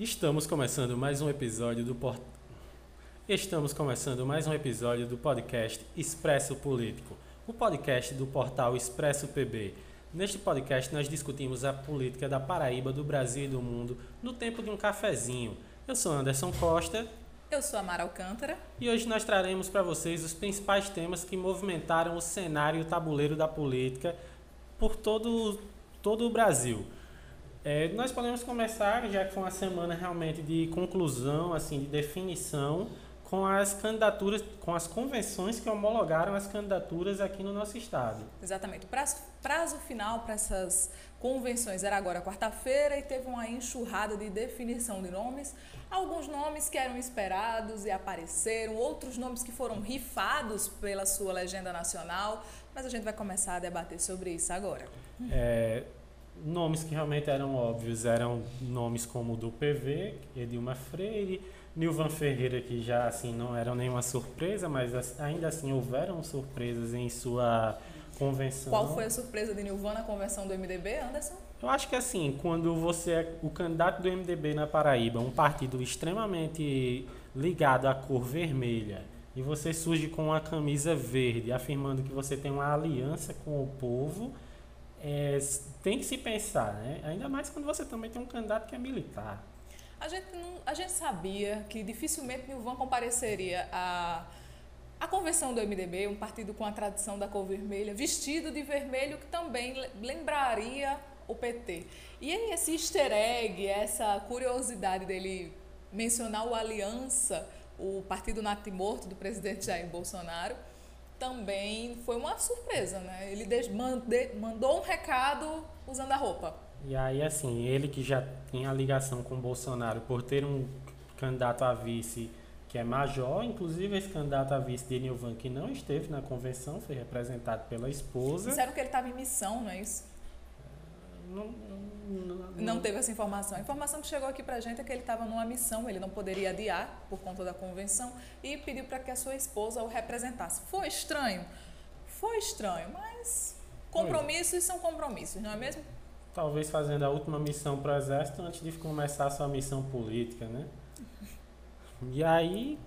Estamos começando mais um episódio do port... Estamos começando mais um episódio do podcast Expresso Político, o podcast do portal Expresso PB. Neste podcast nós discutimos a política da Paraíba, do Brasil e do mundo no tempo de um cafezinho. Eu sou Anderson Costa. Eu sou Amara Alcântara. E hoje nós traremos para vocês os principais temas que movimentaram o cenário e o tabuleiro da política por todo, todo o Brasil. É, nós podemos começar, já que foi uma semana realmente de conclusão, assim, de definição, com as candidaturas, com as convenções que homologaram as candidaturas aqui no nosso estado. Exatamente. O prazo, prazo final para essas convenções era agora quarta-feira e teve uma enxurrada de definição de nomes. Alguns nomes que eram esperados e apareceram, outros nomes que foram rifados pela sua legenda nacional, mas a gente vai começar a debater sobre isso agora. É, nomes que realmente eram óbvios eram nomes como o do PV, Edilma Freire, Nilvan Ferreira, que já assim não eram nenhuma surpresa, mas ainda assim houveram surpresas em sua convenção. Qual foi a surpresa de Nilvan na convenção do MDB, Anderson? Eu acho que assim, quando você é o candidato do MDB na Paraíba, um partido extremamente ligado à cor vermelha, e você surge com uma camisa verde, afirmando que você tem uma aliança com o povo, é, tem que se pensar, né? Ainda mais quando você também tem um candidato que é militar. A gente, não, a gente sabia que dificilmente Nilvan compareceria a a convenção do MDB, um partido com a tradição da cor vermelha, vestido de vermelho, que também lembraria o PT. E aí, esse easter egg, essa curiosidade dele mencionar o Aliança, o partido natimorto do presidente Jair Bolsonaro, também foi uma surpresa, né? Ele mandou um recado usando a roupa. E aí, assim, ele que já tem a ligação com o Bolsonaro por ter um candidato a vice que é major, inclusive esse candidato a vice de Nilvan, que não esteve na convenção, foi representado pela esposa. Disseram que ele estava em missão, não é isso? Não, não, não, não, teve essa informação. A informação que chegou aqui para a gente é que ele estava numa missão, ele não poderia adiar por conta da convenção e pediu para que a sua esposa o representasse. Foi estranho? Foi estranho, mas compromissos são compromissos, não é mesmo? Talvez fazendo a última missão para o Exército antes de começar a sua missão política, né? E aí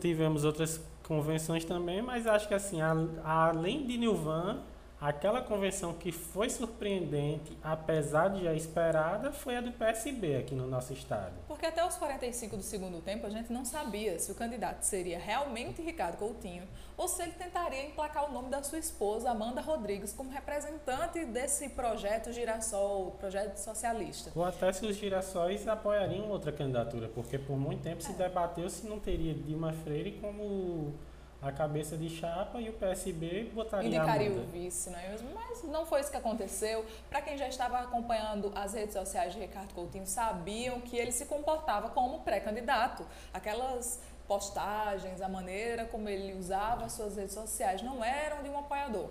tivemos outras convenções também, mas acho que assim, a, além de Nilvan, aquela convenção que foi surpreendente, apesar de já esperada, foi a do PSB aqui no nosso estado. Porque até os 45 do segundo tempo a gente não sabia se o candidato seria realmente Ricardo Coutinho ou se ele tentaria emplacar o nome da sua esposa, Amanda Rodrigues, como representante desse projeto Girassol, projeto socialista. Ou até se os girassóis apoiariam outra candidatura, porque por muito tempo é. se debateu se não teria Dilma Freire como a cabeça de chapa e o PSB botaria Indicaria o vice, não é mesmo? Mas não foi isso que aconteceu. Para quem já estava acompanhando as redes sociais de Ricardo Coutinho, sabiam que ele se comportava como pré-candidato. Aquelas postagens, a maneira como ele usava as suas redes sociais não eram de um apoiador,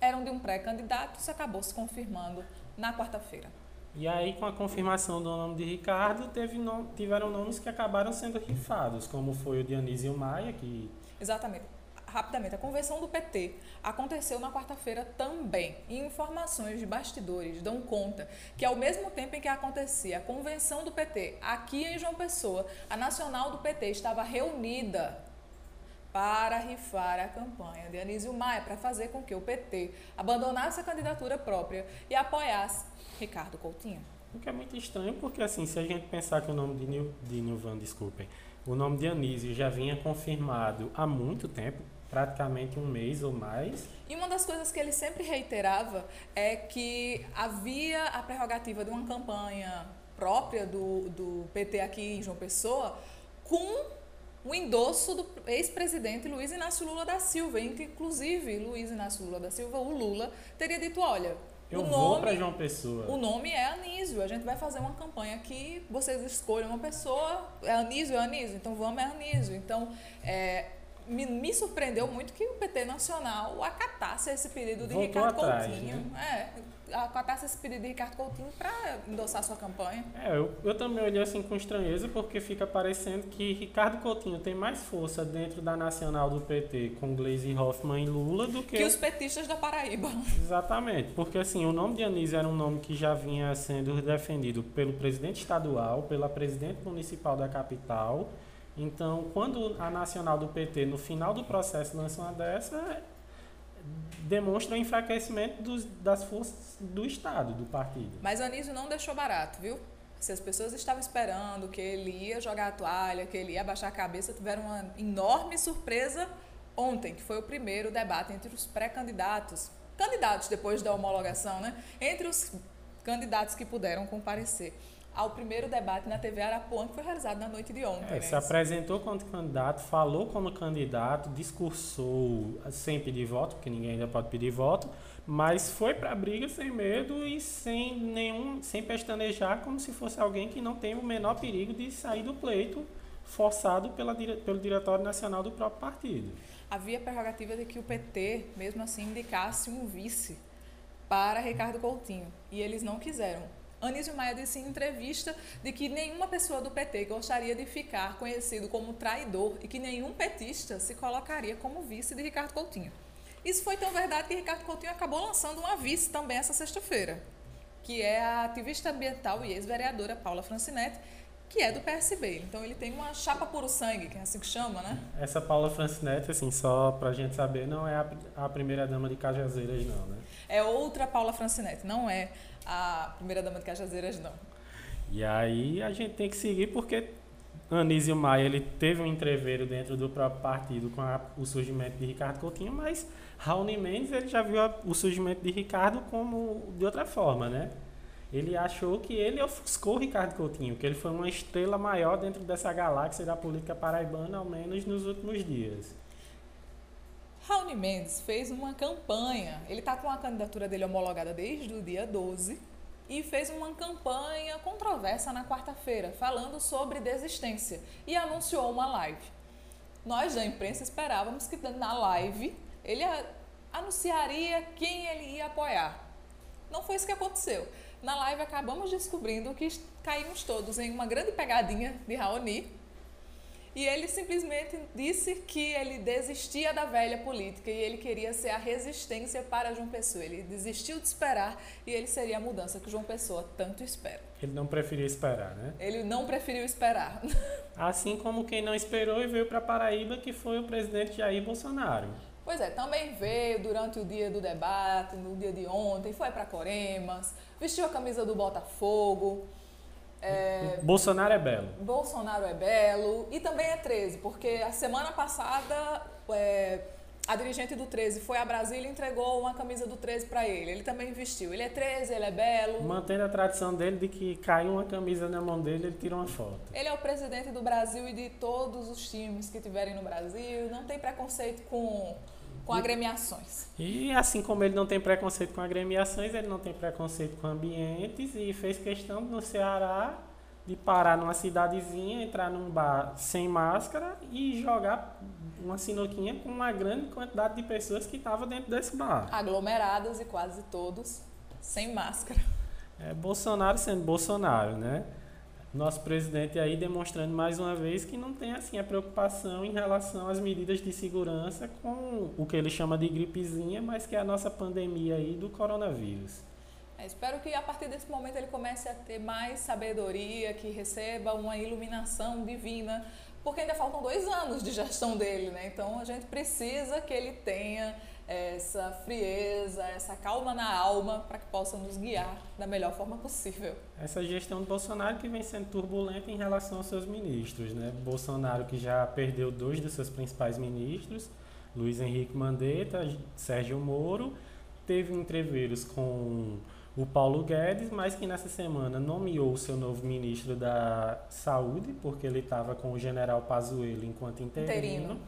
eram de um pré-candidato. Isso acabou se confirmando na quarta-feira. E aí, com a confirmação do nome de Ricardo, teve no, tiveram nomes que acabaram sendo rifados, como foi o Dionísio Maia, que... Exatamente rapidamente, a convenção do PT aconteceu na quarta-feira também. E informações de bastidores dão conta que, ao mesmo tempo em que acontecia a convenção do PT aqui em João Pessoa, a nacional do PT estava reunida para rifar a campanha de Anísio Maia, para fazer com que o PT abandonasse a candidatura própria e apoiasse Ricardo Coutinho. O que é muito estranho, porque assim, se a gente pensar que o nome de, Nil, de Nilvan, desculpem, o nome de Anísio já vinha confirmado há muito tempo, praticamente um mês ou mais. E uma das coisas que ele sempre reiterava é que havia a prerrogativa de uma campanha própria do, do PT aqui em João Pessoa com o endosso do ex-presidente Luiz Inácio Lula da Silva. Inclusive, Luiz Inácio Lula da Silva, o Lula, teria dito, olha, eu vou para João Pessoa. O nome é Anísio. A gente vai fazer uma campanha que vocês escolham uma pessoa. É Anísio, é Anísio. Então vamos é Anísio. Então, é, me, me, surpreendeu muito que o PT Nacional acatasse esse pedido de Voltou Ricardo atrás, Coutinho. Né? É, acatasse esse pedido de Ricardo Coutinho para endossar sua campanha. É, eu, eu também olhei assim com estranheza, porque fica parecendo que Ricardo Coutinho tem mais força dentro da Nacional do PT com Gleisi Hoffmann e Lula do que... Que os petistas da Paraíba. Exatamente, porque assim, o nome de Anísio era um nome que já vinha sendo defendido pelo presidente estadual, pela presidente municipal da capital então, quando a nacional do PT, no final do processo, lança uma dessa, demonstra o enfraquecimento dos, das forças do Estado, do partido. Mas Anísio não deixou barato, viu? Se as pessoas estavam esperando que ele ia jogar a toalha, que ele ia baixar a cabeça, tiveram uma enorme surpresa ontem, que foi o primeiro debate entre os pré-candidatos, candidatos depois da homologação, né? Entre os candidatos que puderam comparecer ao primeiro debate na TV Arapuã, que foi realizado na noite de ontem. É, né? Se apresentou como candidato, falou como candidato, discursou sem pedir voto, porque ninguém ainda pode pedir voto, mas foi para a briga sem medo e sem nenhum, sem pestanejar, como se fosse alguém que não tem o menor perigo de sair do pleito forçado pela, pelo Diretório Nacional do próprio partido. Havia prerrogativa de que o PT, mesmo assim, indicasse um vice para Ricardo Coutinho, e eles não quiseram. Anísio Maia disse em entrevista de que nenhuma pessoa do PT gostaria de ficar conhecido como traidor e que nenhum petista se colocaria como vice de Ricardo Coutinho. Isso foi tão verdade que Ricardo Coutinho acabou lançando uma vice também essa sexta-feira, que é a ativista ambiental e ex-vereadora Paula Francinetti, que é do PSB. Então ele tem uma chapa puro sangue, que é assim que chama, né? Essa Paula Francinetti, assim, só pra gente saber, não é a, a primeira dama de Cajazeiras, não, né? É outra Paula Francinetti, não é a primeira-dama de Cajazeiras, não. E aí a gente tem que seguir porque Anísio Maia ele teve um entreveiro dentro do próprio partido com a, o surgimento de Ricardo Coutinho, mas Raoni Mendes ele já viu a, o surgimento de Ricardo como de outra forma, né? Ele achou que ele ofuscou Ricardo Coutinho, que ele foi uma estrela maior dentro dessa galáxia da política paraibana, ao menos nos últimos dias. Raoni Mendes fez uma campanha. Ele está com a candidatura dele homologada desde o dia 12 e fez uma campanha controversa na quarta-feira, falando sobre desistência e anunciou uma live. Nós da imprensa esperávamos que na live ele anunciaria quem ele ia apoiar. Não foi isso que aconteceu. Na live acabamos descobrindo que caímos todos em uma grande pegadinha de Raoni e ele simplesmente disse que ele desistia da velha política e ele queria ser a resistência para João Pessoa. Ele desistiu de esperar e ele seria a mudança que João Pessoa tanto espera. Ele não preferiu esperar, né? Ele não preferiu esperar. Assim como quem não esperou e veio para Paraíba, que foi o presidente Jair Bolsonaro. Pois é, também veio durante o dia do debate, no dia de ontem, foi para Coremas, vestiu a camisa do Botafogo. É, Bolsonaro é belo. Bolsonaro é belo e também é 13, porque a semana passada é, a dirigente do 13 foi a Brasília e entregou uma camisa do 13 para ele. Ele também vestiu. Ele é 13, ele é belo. Mantendo a tradição dele de que caiu uma camisa na mão dele, ele tira uma foto. Ele é o presidente do Brasil e de todos os times que tiverem no Brasil. Não tem preconceito com com agremiações. E assim como ele não tem preconceito com agremiações, ele não tem preconceito com ambientes e fez questão no Ceará de parar numa cidadezinha, entrar num bar sem máscara e jogar uma sinuquinha com uma grande quantidade de pessoas que estavam dentro desse bar. Aglomerados e quase todos sem máscara. É Bolsonaro sendo Bolsonaro, né? Nosso presidente aí demonstrando mais uma vez que não tem assim a preocupação em relação às medidas de segurança com o que ele chama de gripezinha, mas que é a nossa pandemia aí do coronavírus. É, espero que a partir desse momento ele comece a ter mais sabedoria, que receba uma iluminação divina, porque ainda faltam dois anos de gestão dele, né? Então a gente precisa que ele tenha essa frieza, essa calma na alma para que possa nos guiar da melhor forma possível. Essa gestão do Bolsonaro que vem sendo turbulenta em relação aos seus ministros, né? Bolsonaro que já perdeu dois dos seus principais ministros, Luiz Henrique Mandetta, Sérgio Moro, teve entreveiros com o Paulo Guedes, mas que nessa semana nomeou o seu novo ministro da Saúde, porque ele estava com o general Pazuello enquanto interino. interino.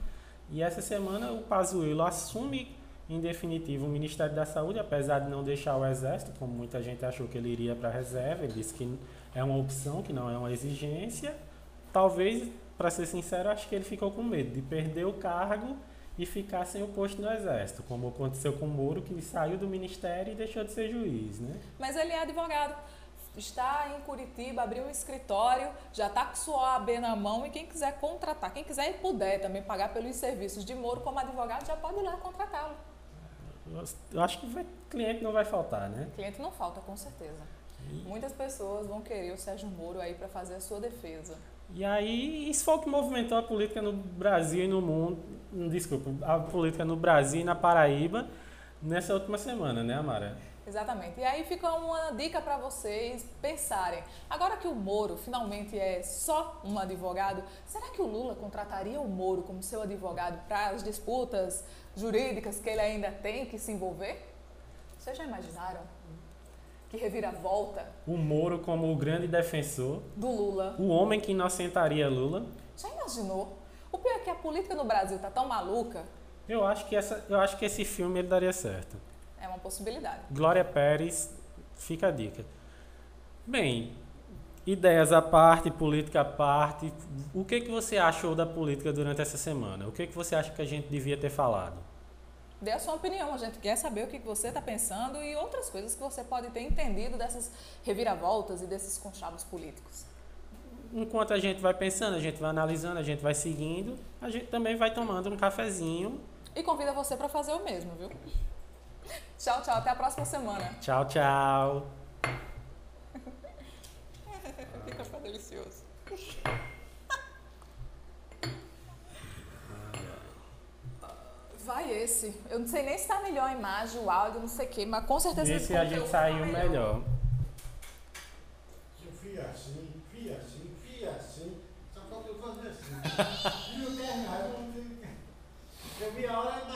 E essa semana o Pazuello assume em definitivo, o Ministério da Saúde, apesar de não deixar o Exército, como muita gente achou que ele iria para a reserva, ele disse que é uma opção, que não é uma exigência, talvez para ser sincero, acho que ele ficou com medo de perder o cargo e ficar sem o posto no exército, como aconteceu com o Moro, que saiu do ministério e deixou de ser juiz, né? Mas ele é advogado. Está em Curitiba, abriu um escritório, já está com sua AB na mão e quem quiser contratar, quem quiser e puder também pagar pelos serviços de Moro como advogado, já pode ir lá contratá-lo. Eu acho que vai, cliente não vai faltar, né? Cliente não falta, com certeza. Muitas pessoas vão querer o Sérgio Moro aí para fazer a sua defesa. E aí, isso foi o que movimentou a política no Brasil e no mundo, desculpa, a política no Brasil e na Paraíba nessa última semana, né, Amara? Exatamente. E aí fica uma dica para vocês pensarem. Agora que o Moro finalmente é só um advogado, será que o Lula contrataria o Moro como seu advogado para as disputas jurídicas que ele ainda tem que se envolver? Vocês já imaginaram? Que reviravolta. O Moro como o grande defensor. Do Lula. O homem que inocentaria Lula. Já imaginou? O pior é que a política no Brasil tá tão maluca. Eu acho que, essa, eu acho que esse filme ele daria certo. É uma possibilidade. Glória Pérez, fica a dica. Bem, ideias à parte, política à parte. O que, que você achou da política durante essa semana? O que, que você acha que a gente devia ter falado? Dê a sua opinião, a gente quer saber o que você está pensando e outras coisas que você pode ter entendido dessas reviravoltas e desses conchavos políticos. Enquanto a gente vai pensando, a gente vai analisando, a gente vai seguindo, a gente também vai tomando um cafezinho. E convida você para fazer o mesmo, viu? Tchau, tchau. Até a próxima semana. Tchau, tchau. que café delicioso. Vai esse. Eu não sei nem se tá melhor a imagem, o áudio, não sei o quê, mas com certeza esse a gente saiu melhor. melhor. Eu fui assim, fui assim, fui assim. Só falta eu fazer assim. e o terra, eu vi a hora